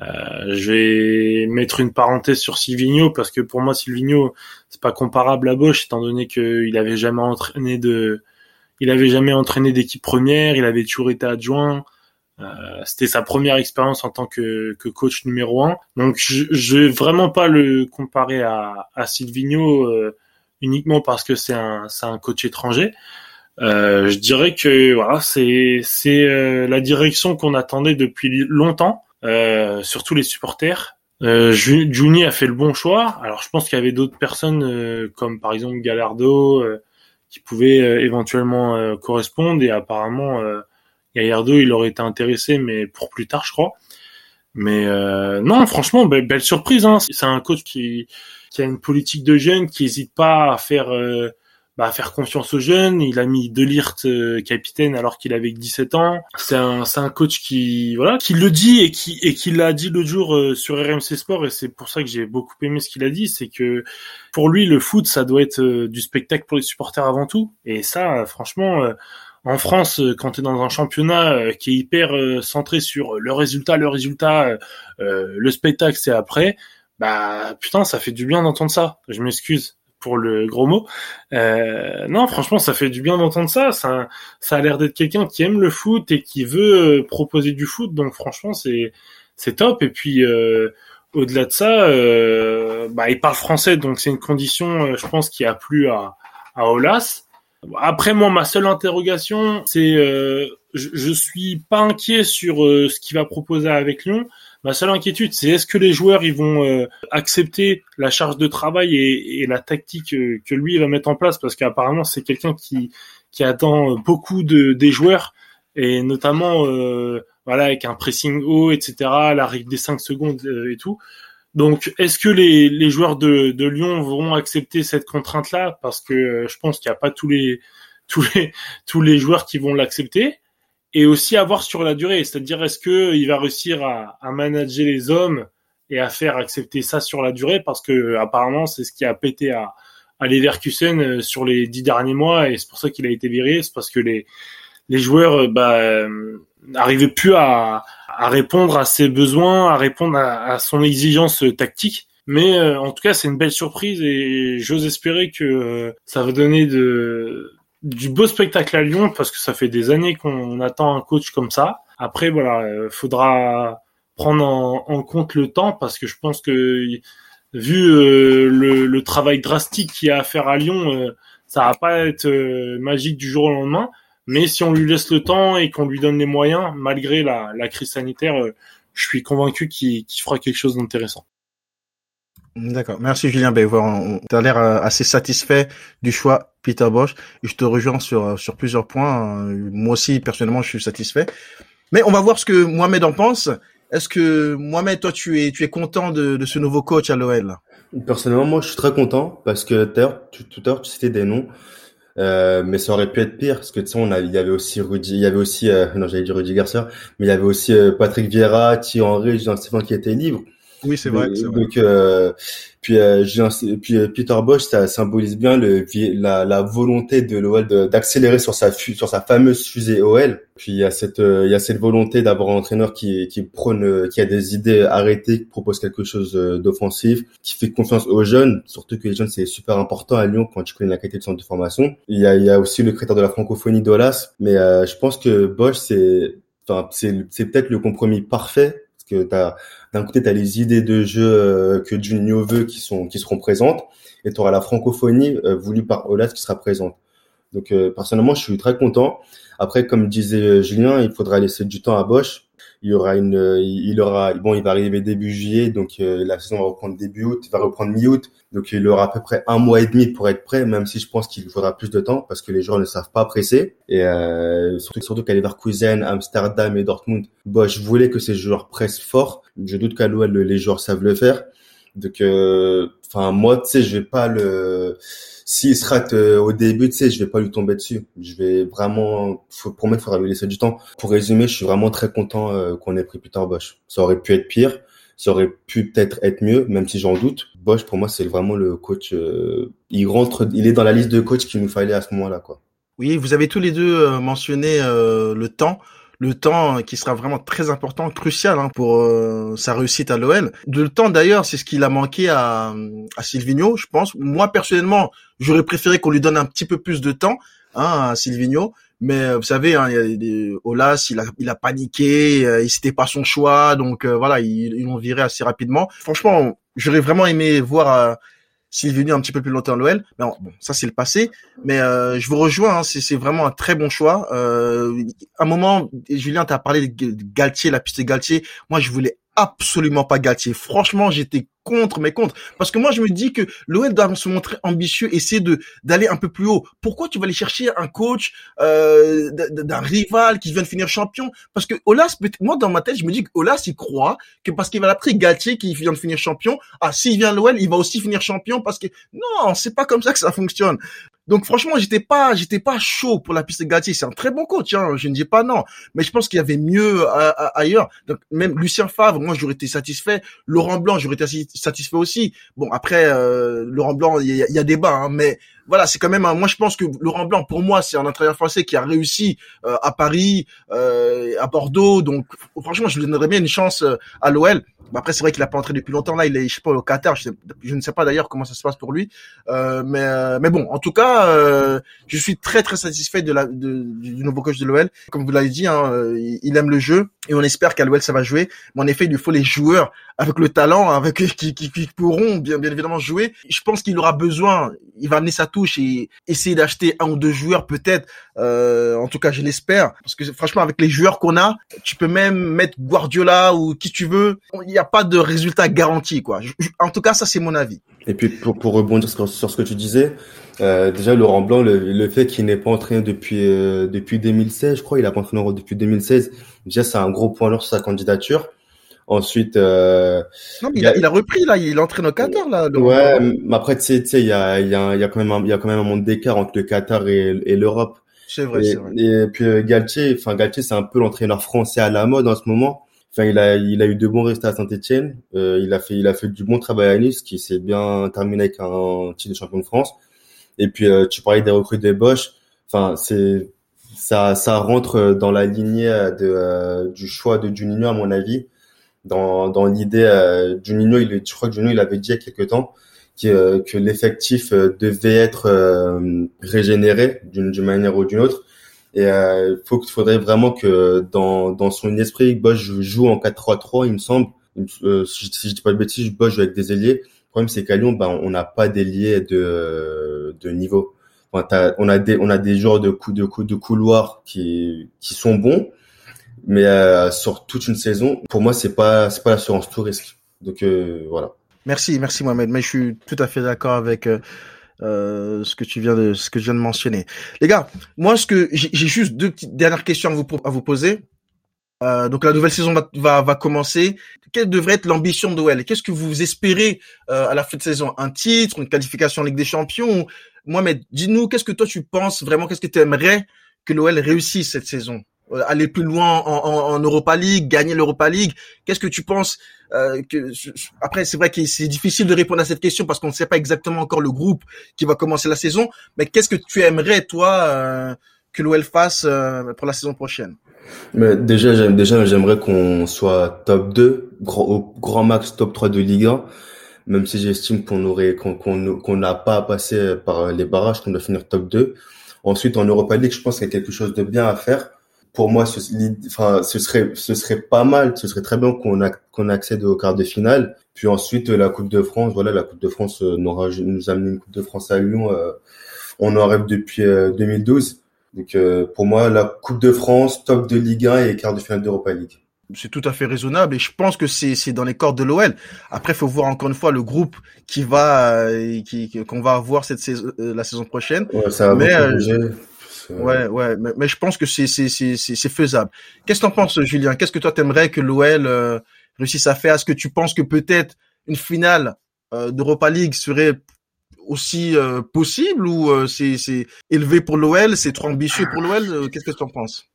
Euh, je vais mettre une parenthèse sur Silvino parce que pour moi Silvino c'est pas comparable à Bosch étant donné qu'il avait jamais entraîné de il avait jamais entraîné d'équipe première, il avait toujours été adjoint. Euh, c'était sa première expérience en tant que, que, coach numéro un. Donc je, je vais vraiment pas le comparer à, à Silvino euh, uniquement parce que c'est un, c'est un coach étranger. Euh, je dirais que voilà, c'est c'est euh, la direction qu'on attendait depuis longtemps. Euh, surtout les supporters. Euh, Juni a fait le bon choix. Alors je pense qu'il y avait d'autres personnes euh, comme par exemple Gallardo euh, qui pouvaient éventuellement correspondre et apparemment Gallardo il aurait été intéressé mais pour plus tard je crois. Mais non franchement belle, surprise. Hein. C'est un coach qui qui a une politique de jeunes qui n'hésite pas à faire bah, faire confiance aux jeunes. Il a mis Delirte euh, capitaine alors qu'il avait 17 ans. C'est un, c'est un coach qui, voilà, qui le dit et qui, et qui l'a dit l'autre jour euh, sur RMC Sport et c'est pour ça que j'ai beaucoup aimé ce qu'il a dit, c'est que pour lui, le foot, ça doit être euh, du spectacle pour les supporters avant tout. Et ça, franchement, en France, quand tu es dans un championnat qui est hyper centré sur le résultat, le résultat, le spectacle, c'est après, bah putain, ça fait du bien d'entendre ça. Je m'excuse pour le gros mot. Euh, non, franchement, ça fait du bien d'entendre ça. Ça, ça a l'air d'être quelqu'un qui aime le foot et qui veut euh, proposer du foot. Donc, franchement, c'est c'est top. Et puis, euh, au-delà de ça, euh, bah, il parle français, donc c'est une condition, euh, je pense, qui a plu à, à Olas. Après, moi, ma seule interrogation, c'est, je, je suis pas inquiet sur ce qu'il va proposer avec Lyon. Ma seule inquiétude, c'est est-ce que les joueurs ils vont euh, accepter la charge de travail et, la tactique euh, que lui va mettre en place? Parce qu'apparemment c'est quelqu'un qui qui attend beaucoup de des joueurs et notamment euh, voilà avec un pressing haut, etc. La règle des 5 secondes et tout. Donc, est-ce que les, les joueurs de, de Lyon vont accepter cette contrainte-là? Parce que je pense qu'il n'y a pas tous les tous les tous les joueurs qui vont l'accepter et aussi à voir sur la durée. C'est-à-dire, est-ce que il va réussir à, à, manager les hommes et à faire accepter ça sur la durée? Parce que apparemment, c'est ce qui a pété à, à Leverkusen euh, sur les dix derniers mois et c'est pour ça qu'il a été viré. C'est parce que les les joueurs euh, bah, euh, n'arrivaient plus à, à répondre à ses besoins, à répondre à, à son exigence tactique. Mais en tout cas, c'est une belle surprise et j'ose espérer que ça va donner de, du beau spectacle à Lyon parce que ça fait des années qu'on attend un coach comme ça. Après, voilà, euh, faudra prendre en, compte le temps parce que je pense que vu euh, le, travail drastique qu'il y a à faire à Lyon, euh, ça va pas être magique du jour au lendemain. Mais si on lui laisse le temps et qu'on lui donne les moyens, malgré la, crise sanitaire, je suis convaincu qu'il fera quelque chose d'intéressant. D'accord. Merci Julien Tu as l'air euh, assez satisfait du choix Peter Bosch. Je te rejoins sur, euh, sur plusieurs points. Euh, moi aussi, personnellement, je suis satisfait. Mais on va voir ce que Mohamed en pense. Est-ce que Mohamed, toi, tu es, tu es content de, de ce nouveau coach à l'OL Personnellement, moi, je suis très content parce que tout à l'heure, tu citais des noms. Euh, mais ça aurait pu être pire parce que tu sais on a il y avait aussi Rudy il y avait aussi non j'allais dire Rudy Garcia mais il y avait aussi Patrick Vieira Thierry Henry Jean Stéphane qui étaient libres Oui, c'est vrai. Euh, puis, euh, puis euh, Peter Bosch, ça symbolise bien le, la, la volonté de l'OL d'accélérer sur sa sur sa fameuse fusée OL. Puis il y a cette il y a cette volonté d'avoir un entraîneur qui qui prône qui a des idées arrêtées, qui propose quelque chose d'offensif, qui fait confiance aux jeunes, surtout que les jeunes c'est super important à Lyon quand tu connais la qualité de centre de formation. Il y a il y a aussi le critère de la francophonie d'Olas, mais je pense que Bosch c'est enfin c'est c'est peut-être le compromis parfait parce que t'as d'un côté, tu as les idées de jeu euh, que Junio veut qui sont qui seront présentes, et tu auras la francophonie euh, voulue par Olas qui sera présente. Donc euh, personnellement, je suis très content. Après, comme disait Julien, il faudra laisser du temps à Bosch. Il y aura une, il aura, bon, il va arriver début juillet, donc la saison va reprendre début août, va reprendre mi-août, donc il aura à peu près un mois et demi pour être prêt, même si je pense qu'il faudra plus de temps parce que les joueurs ne savent pas presser. Et euh, surtout, surtout qu'à Leverkusen, Amsterdam et Dortmund, Bosch voulait que ces joueurs pressent fort. Je doute qu'à l'OL, les joueurs savent le faire. Donc, euh, enfin, moi, tu sais, je vais pas le. S'il se rate euh, au début, tu sais, je vais pas lui tomber dessus. Je vais vraiment, faut, pour faudra lui laisser du temps. Pour résumer, je suis vraiment très content euh, qu'on ait pris Peter Bosch. Ça aurait pu être pire, ça aurait pu peut-être être mieux, même si j'en doute. Bosch, pour moi, c'est vraiment le coach. il rentre, il est dans la liste de coachs qu'il nous fallait à ce moment-là, quoi. Oui, vous avez tous les deux mentionné le temps le temps qui sera vraiment très important, crucial hein, pour euh, sa réussite à l'OL. Le temps d'ailleurs, c'est ce qu'il a manqué à, à Silvino, je pense. Moi personnellement, j'aurais préféré qu'on lui donne un petit peu plus de temps hein, à Silvino. Mais euh, vous savez, hein, il y a des, Olas, il a, il a paniqué, euh, c'était pas son choix, donc euh, voilà, ils, l'ont viré assez rapidement. Franchement, j'aurais vraiment aimé voir s'il est venu un petit peu plus longtemps à l'OL. Mais bon, ça c'est le passé. Mais euh, je vous rejoins, hein, c'est vraiment un très bon choix. Euh, un moment, Julien, tu as parlé de Galtier, la piste de Galtier. Moi, je voulais absolument pas Galtier. Franchement, j'étais contre, mais contre. Parce que moi, je me dis que l'OL doit se montrer ambitieux, essayer de d'aller un peu plus haut. Pourquoi tu vas aller chercher un coach euh, d'un rival qui vient de finir champion? Parce que Olas, moi, dans ma tête, je me dis que Olas, il croit que parce qu'il va l'appeler Galtier qui vient de finir champion, ah, s'il vient l'OL, il va aussi finir champion parce que non, c'est pas comme ça que ça fonctionne. Donc franchement, j'étais pas, j'étais pas chaud pour la piste de Galtier. C'est un très bon coach, hein, je ne dis pas non, mais je pense qu'il y avait mieux ailleurs. Donc même Lucien Favre, moi j'aurais été satisfait. Laurent Blanc, j'aurais été satisfait aussi. Bon après, euh, Laurent Blanc, il y, a, débat, hein, mais voilà, c'est quand même. Un, moi je pense que Laurent Blanc, pour moi, c'est un entraîneur français qui a réussi euh, à Paris, euh, à Bordeaux. Donc franchement, je lui donnerais bien une chance à l'OL. après, c'est vrai qu'il a pas entré depuis longtemps. Là, il est, je sais pas, au Qatar. Je, je ne sais pas d'ailleurs comment ça se passe pour lui. mais, mais bon, en tout cas, euh, je suis très très satisfait de la du nouveau coach de l'OL. Comme vous l'avez dit, hein, euh, il aime le jeu et on espère qu'à l'OL ça va jouer. Mais en effet, il lui faut les joueurs avec le talent, avec qui, qui, qui pourront bien bien évidemment jouer. Je pense qu'il aura besoin. Il va amener sa et essayer d'acheter un ou deux joueurs peut-être. Euh, en tout cas, je l'espère parce que franchement, avec les joueurs qu'on a, tu peux même mettre Guardiola ou qui tu veux. Il n'y a pas de résultat garanti quoi. en tout cas, ça c'est mon avis. Et puis pour, pour rebondir sur, ce que tu disais, euh, déjà Laurent Blanc, le, fait qu'il n'ait pas entraîné depuis euh, depuis 2016, je crois, il a pas entraîné depuis 2016. Déjà, c'est un gros point sur sa candidature. Ensuite, euh, non, mais il, a, il, a, repris là, il entraîne au Qatar là. Ouais, mais après tu sais, tu sais, il y a il y a, il y a quand même un, il y a quand même un monde d'écart entre le Qatar et, et l'Europe. C'est vrai, c'est vrai. Et puis euh, Galtier, enfin Galtier, c'est un peu l'entraîneur français à la mode en ce moment. Enfin, il a, il a eu de bons résultats à Saint-Etienne. Euh, il a fait, il a fait du bon travail à Nice, qui s'est bien terminé avec un titre de champion de France. Et puis, euh, tu parlais des recrues des Bosch. Enfin, c'est, ça, ça rentre dans la lignée de, euh, du choix de Juninho, à mon avis. Dans, dans l'idée, euh, Juninho, il, je crois que Juninho, il avait dit il y a quelques temps que, que l'effectif devait être régénéré d'une manière ou d'une autre et euh, faut qu'il faudrait vraiment que dans, dans son esprit, Bosch joue en 4-3-3, il me semble. Euh, si, je, dis pas de bêtises, Bosch joue avec des ailiers. Le problème, c'est qu'à Lyon, ben, on n'a pas d'ailiers de, de niveau. Enfin, on a des, on a des joueurs de coup, de coup, de couloir qui, qui sont bons, mais euh, sur toute une saison, pour moi, c'est pas, c'est pas l'assurance tout risque. Donc euh, voilà. Merci, merci Mohamed. Mais je suis tout à fait d'accord avec euh, euh, ce que tu viens de ce que je viens de mentionner. Les gars, moi ce que j'ai juste deux petites dernières questions à vous à vous poser. Euh, donc la nouvelle saison va, va, va commencer. Quelle devrait être l'ambition d'OL Qu'est-ce que vous espérez euh, à la fin de saison? Un titre, une qualification en Ligue des Champions Mohamed, dis-nous, qu'est-ce que toi tu penses vraiment? Qu'est-ce que tu aimerais que l'OL réussisse cette saison? Aller plus loin en, en, Europa League, gagner l'Europa League. Qu'est-ce que tu penses que après c'est vrai que c'est difficile de répondre à cette question parce qu'on ne sait pas exactement encore le groupe qui va commencer la saison. Mais qu'est-ce que tu aimerais toi que l'OL fasse pour la saison prochaine? Déjà, j'aime, déjà, j'aimerais qu'on soit top 2, grand, au grand max top 3 de Ligue 1, même si j'estime qu'on aurait, qu'on, qu'on, n'a pas à passer par les barrages, qu'on doit finir top 2. Ensuite, en Europa League, je pense qu'il y a quelque chose de bien à faire. Pour moi, ce, enfin, ce serait, ce serait pas mal, ce serait très bien qu'on qu'on accède au quart de finale. Puis ensuite, la Coupe de France, voilà, la Coupe de France euh, nous, nous a amené une Coupe de France à Lyon. Euh, on en rêve depuis 2012. Euh, donc euh, pour moi, la Coupe de France, top de Ligue 1 et quart de finale d'Europa League. C'est tout à fait raisonnable et je pense que c'est c'est dans les cordes de l'OL. Après, il faut voir encore une fois le groupe qui va qui qu'on va avoir cette saison la saison prochaine. Ouais, ça va mais, Ouais, ouais, mais, mais, je pense que c'est faisable. Qu'est-ce que t'en penses, Julien? Qu'est-ce que toi t'aimerais que l'OL réussisse à faire? Est-ce que tu penses que peut-être une finale d'Europa League serait aussi euh, possible ou euh, c'est élevé pour l'OL, c'est trop ambitieux pour l'OL euh, Qu'est-ce que tu en penses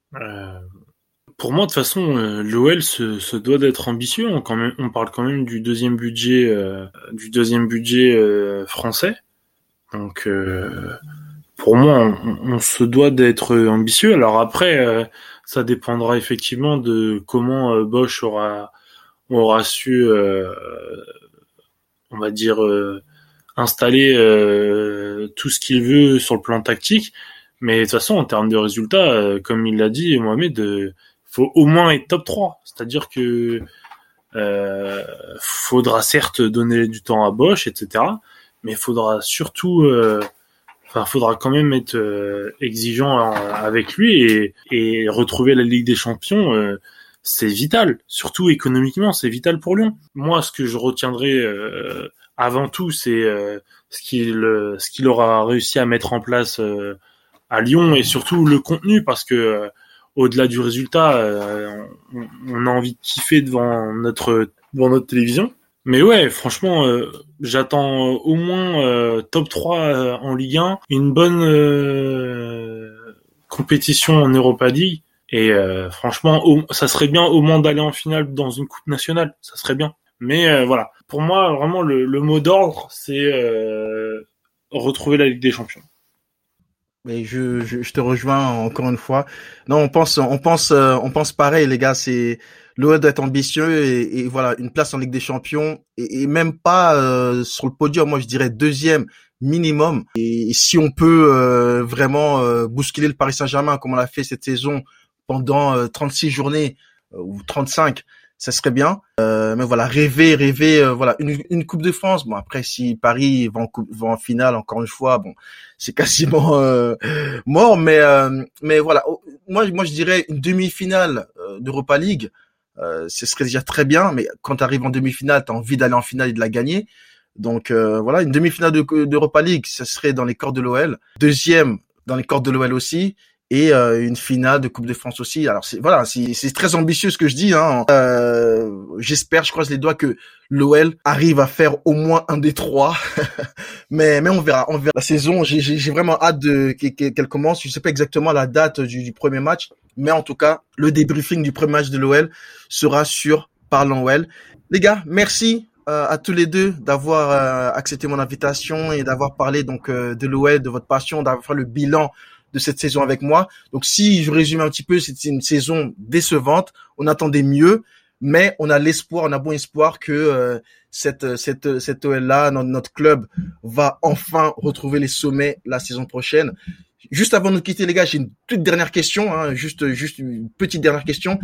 Pour moi, de toute façon, l'OL se, se, doit d'être ambitieux. On, quand même, on parle quand même du deuxième budget du deuxième budget français. Donc pour moi, on, on se doit d'être ambitieux. Alors après, ça dépendra effectivement de comment Bosch aura aura su, on va dire installer euh, tout ce qu'il veut sur le plan tactique. Mais de toute façon, en termes de résultats, euh, comme il l'a dit, Mohamed, euh, faut au moins être top 3. C'est-à-dire que euh, faudra certes donner du temps à Bosch, etc. Mais faudra surtout, faudra quand même être exigeant avec lui et, et, retrouver la Ligue des Champions. c'est vital, surtout économiquement, c'est vital pour Lyon. Moi, ce que je retiendrai avant tout, c'est euh, ce qu'il euh, ce qu'il aura réussi à mettre en place euh, à Lyon et surtout le contenu parce que au-delà du résultat, on, a envie de kiffer devant notre devant notre télévision. Mais ouais, franchement, j'attends au moins top 3 en Ligue 1, une bonne compétition en Europa League. Et franchement, ça serait bien au moins d'aller en finale dans une coupe nationale. Ça serait bien. Mais voilà, pour moi, vraiment, le, mot d'ordre, c'est euh, retrouver la Ligue des Champions. Mais je, je, te rejoins encore une fois. Non, on pense, on pense, euh, on pense pareil, les gars. C'est l'OL doit être ambitieux et, voilà une place en Ligue des Champions et, même pas euh, sur le podium. Moi, je dirais deuxième minimum. Et, si on peut vraiment bousculer le Paris Saint-Germain comme on l'a fait cette saison pendant 36 journées ou 35, ça serait bien. Euh, mais voilà, rêver, rêver, euh, voilà, une, une, Coupe de France. Bon après, si Paris va en, va en finale encore une fois, bon, c'est quasiment euh, mort. Mais euh, mais voilà, moi moi je dirais une demi-finale d'Europa League, ce serait déjà très bien. Mais quand tu arrives en demi-finale, tu as envie d'aller en finale et de la gagner. Donc voilà, une demi-finale d'Europa League, ça serait dans les corps de l'OL. Deuxième dans les corps de l'OL aussi et euh, une finale de Coupe de France aussi. Alors c'est voilà, c'est très ambitieux ce que je dis. Hein. Euh, J'espère, je croise les doigts que l'OL arrive à faire au moins un des trois. mais mais on verra, on verra. La saison, j'ai vraiment hâte de qu'elle commence. Je sais pas exactement la date du, du, premier match, mais en tout cas, le débriefing du premier match de l'OL sera sur Parlons OL. Les gars, merci euh, à tous les deux d'avoir euh, accepté mon invitation et d'avoir parlé donc de l'OL, de votre passion, d'avoir fait le bilan de cette saison avec moi. Donc si je résume un petit peu, c'était une saison décevante. On attendait mieux, mais on a l'espoir, on a bon espoir que euh, cette cette cette OL là, notre, club va enfin retrouver les sommets la saison prochaine. Juste avant de nous quitter les gars, j'ai une toute dernière question, hein, juste juste une petite dernière question.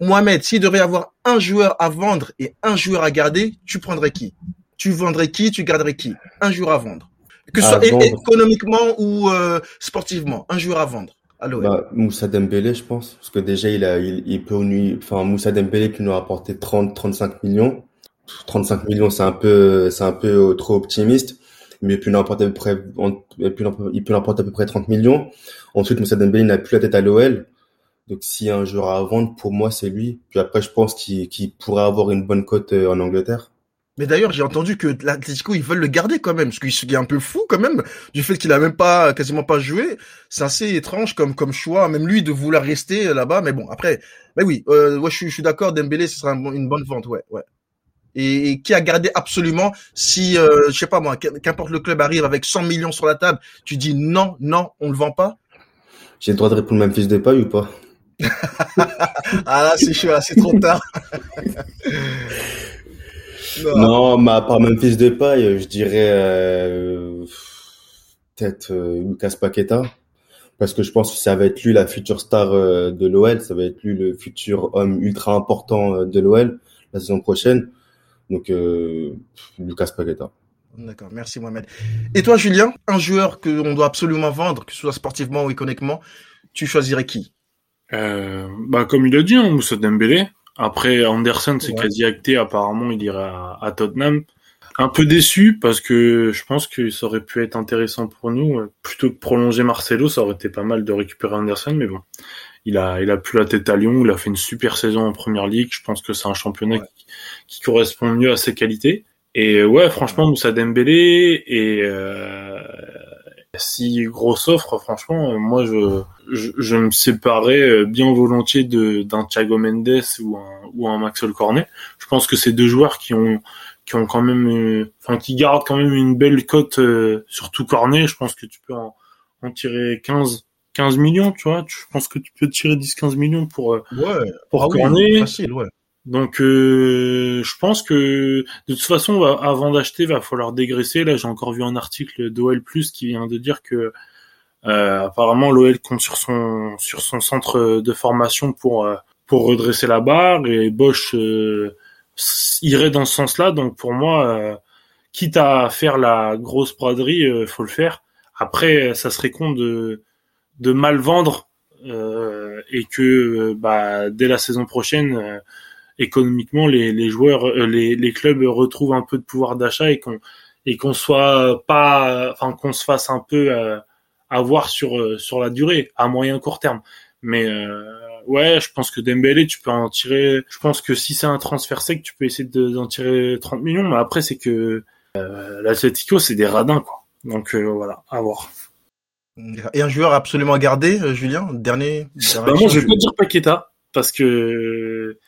Mohamed, s'il devait y avoir un joueur à vendre et un joueur à garder, tu prendrais qui? Tu vendrais qui? Tu garderais qui? Un joueur à vendre que ce soit économiquement ou euh, sportivement, un joueur à vendre. Alors, bah, Moussa Dembélé, je pense, parce que déjà il a, il, il peut nous, enfin Moussa Dembélé qui nous a apporté 30, 35 millions. 35 millions, c'est un peu, c'est un peu trop optimiste, mais il peut nous apporter à peu près, il peut à peu près 30 millions. Ensuite, Moussa Dembélé n'a plus la tête à l'OL. Donc, s'il y a un joueur à vendre, pour moi, c'est lui. Puis après, je pense qu'il pourrait avoir une bonne cote euh, en Angleterre. Mais d'ailleurs, j'ai entendu que l'Atlético, ils veulent le garder quand même, parce qu'il est un peu fou quand même du fait qu'il a même pas, quasiment pas joué. C'est assez étrange comme comme choix, même lui de vouloir rester là-bas. Mais bon, après, mais oui, euh, ouais, je suis, je suis d'accord. Dembélé, ce sera une bonne vente, ouais, ouais. Et, qui a gardé absolument, si euh, je sais pas moi, qu'importe le club arrive avec 100 millions sur la table, tu dis non, non, on le vend pas? J'ai le droit de répondre même fils de paille ou pas? Ah là, c'est chaud, c'est trop tard. Non, mais à part Memphis Depay, je dirais euh, peut-être euh, Lucas Paqueta. Parce que je pense que ça va être lui la future star euh, de l'OL, ça va être lui le futur homme ultra important euh, de l'OL la saison prochaine. Donc Lucas Paqueta. D'accord, merci Mohamed. Et toi Julien, un joueur que on doit absolument vendre, que ce soit sportivement ou économiquement, tu choisirais qui? Bah, Comme il a dit, hein, Moussa Dembélé. Après, Anderson, c'est quasi acté. Apparemment, il ira à, Tottenham. Un peu déçu parce que je pense que ça aurait pu être intéressant pour nous. Plutôt que prolonger Marcelo, ça aurait été pas mal de récupérer Anderson, mais bon. Il a, il a plus la tête à Lyon, il a fait une super saison en première ligue. Je pense que c'est un championnat qui, correspond mieux à ses qualités. Et ouais, franchement, Moussa Dembélé et euh, si grosse offre, franchement, moi je, je, me séparais euh, bien volontiers de d'un Thiago Mendes ou un ou un Maxwell Cornet. Je pense que c'est deux joueurs qui ont qui ont quand même, euh, enfin qui gardent quand même une belle cote, euh, surtout Cornet. Je pense que tu peux en, en tirer 15 15 millions, tu vois. Je pense que tu peux tirer 10-15 millions pour ouais. pour ah Cornet. facile, ouais. Donc, euh, je pense que de toute façon, avant d'acheter, va falloir dégraisser. Là, j'ai encore vu un article d'OL Plus qui vient de dire que euh, apparemment l'OL compte sur son sur son centre de formation pour euh, pour redresser la barre et Bosch irait dans ce sens-là. Donc, pour moi, quitte à faire la grosse braderie, faut le faire. Après, ça serait con de de mal vendre et que bah, dès la saison prochaine économiquement les, les joueurs, euh, les, les clubs retrouvent un peu de pouvoir d'achat et qu'on et qu'on soit pas, enfin qu'on se fasse un peu euh, avoir sur euh, sur la durée, à moyen court terme. Mais euh, ouais, je pense que Dembélé, tu peux en tirer. Je pense que si c'est un transfert sec, tu peux essayer d'en tirer 30 millions. Mais après, c'est que euh, l'Atletico, c'est des radins, quoi. Donc voilà, à voir. Et un joueur absolument gardé, Julien, dernier. Bah, moi, je vais pas dire Paqueta parce que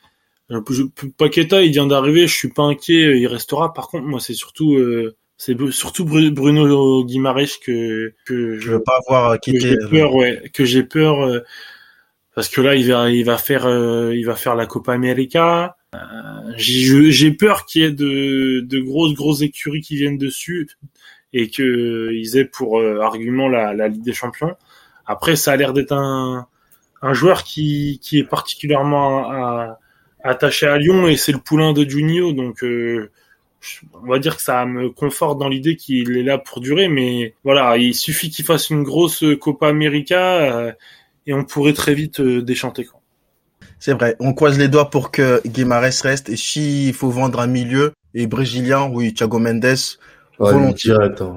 Paqueta, il vient d'arriver, je suis pas inquiet, il restera. Par contre, moi, c'est surtout, euh, c'est surtout Bruno Guimaraes que que je veux pas avoir quitté. Que j'ai peur, ouais, que j'ai peur euh, parce que là, il va, il va faire, euh, il va faire la Copa América. j'ai peur qu'il y ait de, de grosses grosses écuries qui viennent dessus et que ils aient pour argument la, la Ligue des Champions. Après, ça a l'air d'être un un joueur qui qui est particulièrement à, attaché à Lyon et c'est le poulain de Juninho, donc euh, on va dire que ça me conforte dans l'idée qu'il est là pour durer, mais voilà, il suffit qu'il fasse une grosse Copa América euh, et on pourrait très vite euh, déchanter. Quoi. C'est vrai, on croise les doigts pour que Guimarães reste et s'il faut vendre un milieu et brésilien, oui, Thiago Mendes, volontiers.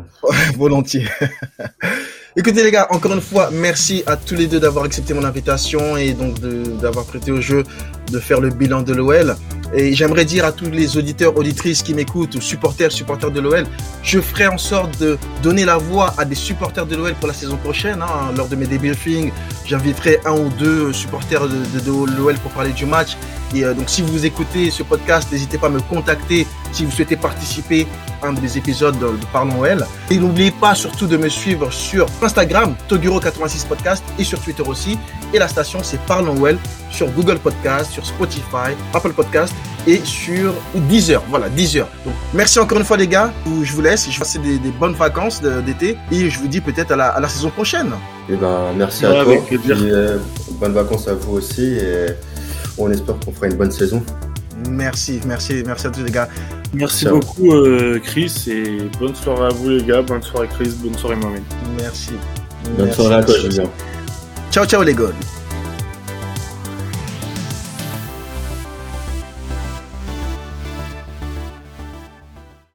volontiers. Écoutez les gars, encore une fois, merci à tous les deux d'avoir accepté mon invitation et donc d'avoir prêté au jeu de faire le bilan de l'OL. Et j'aimerais dire à tous les auditeurs, auditrices qui m'écoutent, ou supporters, supporters de l'OL, je ferai en sorte de donner la voix à des supporters de l'OL pour la saison prochaine. Hein. Lors de mes débriefings, j'inviterai un ou deux supporters de, l'OL pour parler du match. Et euh, donc si vous écoutez ce podcast, n'hésitez pas à me contacter si vous souhaitez participer un des épisodes de, Parlons OL. Et n'oubliez pas surtout de me suivre sur Instagram, Toguro86 Podcast, et sur Twitter aussi. Et la station, c'est Parlons OL sur Google Podcast, sur Spotify, Apple Podcast et sur Deezer. Voilà, Deezer. Donc, merci encore une fois, les gars. Je vous laisse. Je vous souhaite des, bonnes vacances d'été et je vous dis peut-être à la, saison prochaine. Et eh ben, merci à toi. Et euh, bonnes vacances à vous aussi. Et on espère qu'on fera une bonne saison. Merci, merci, merci à tous les gars. Merci beaucoup euh, Chris et bonne soirée à vous les gars, bonne soirée Chris, bonne soirée Mohamed. Merci. Bonne soirée à toi Julien. Ciao ciao les gars.